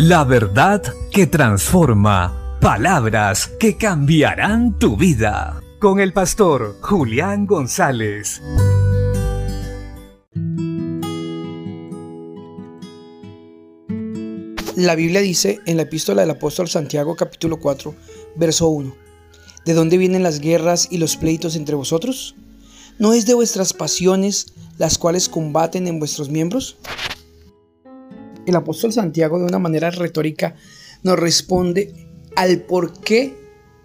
La verdad que transforma. Palabras que cambiarán tu vida. Con el pastor Julián González. La Biblia dice en la epístola del apóstol Santiago capítulo 4, verso 1, ¿De dónde vienen las guerras y los pleitos entre vosotros? ¿No es de vuestras pasiones las cuales combaten en vuestros miembros? El apóstol Santiago de una manera retórica nos responde al por qué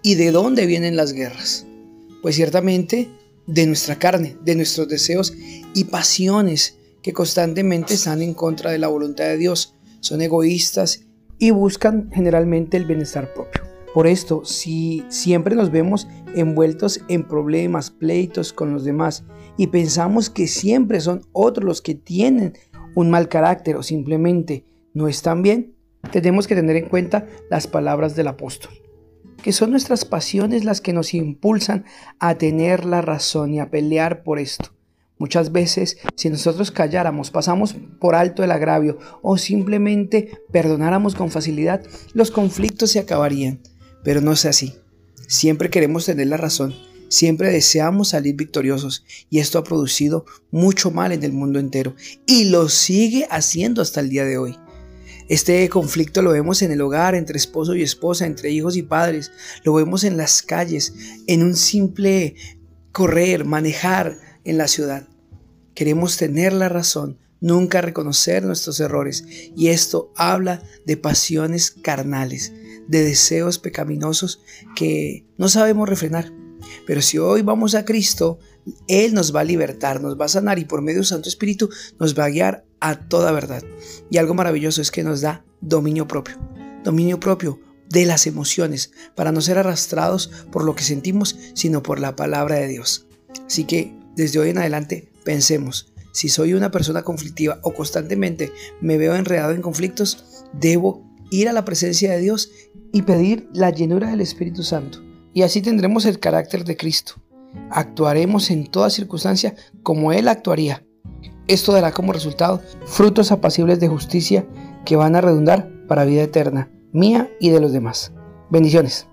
y de dónde vienen las guerras. Pues ciertamente de nuestra carne, de nuestros deseos y pasiones que constantemente están en contra de la voluntad de Dios son egoístas y buscan generalmente el bienestar propio. Por esto, si siempre nos vemos envueltos en problemas, pleitos con los demás y pensamos que siempre son otros los que tienen un mal carácter o simplemente no están bien, tenemos que tener en cuenta las palabras del apóstol, que son nuestras pasiones las que nos impulsan a tener la razón y a pelear por esto. Muchas veces, si nosotros calláramos, pasamos por alto el agravio o simplemente perdonáramos con facilidad, los conflictos se acabarían. Pero no es así. Siempre queremos tener la razón, siempre deseamos salir victoriosos y esto ha producido mucho mal en el mundo entero y lo sigue haciendo hasta el día de hoy. Este conflicto lo vemos en el hogar, entre esposo y esposa, entre hijos y padres, lo vemos en las calles, en un simple correr, manejar, en la ciudad. Queremos tener la razón, nunca reconocer nuestros errores. Y esto habla de pasiones carnales, de deseos pecaminosos que no sabemos refrenar. Pero si hoy vamos a Cristo, Él nos va a libertar, nos va a sanar y por medio del Santo Espíritu nos va a guiar a toda verdad. Y algo maravilloso es que nos da dominio propio. Dominio propio de las emociones, para no ser arrastrados por lo que sentimos, sino por la palabra de Dios. Así que desde hoy en adelante pensemos, si soy una persona conflictiva o constantemente me veo enredado en conflictos, debo ir a la presencia de Dios y pedir la llenura del Espíritu Santo. Y así tendremos el carácter de Cristo. Actuaremos en toda circunstancia como Él actuaría. Esto dará como resultado frutos apacibles de justicia que van a redundar para vida eterna, mía y de los demás. Bendiciones.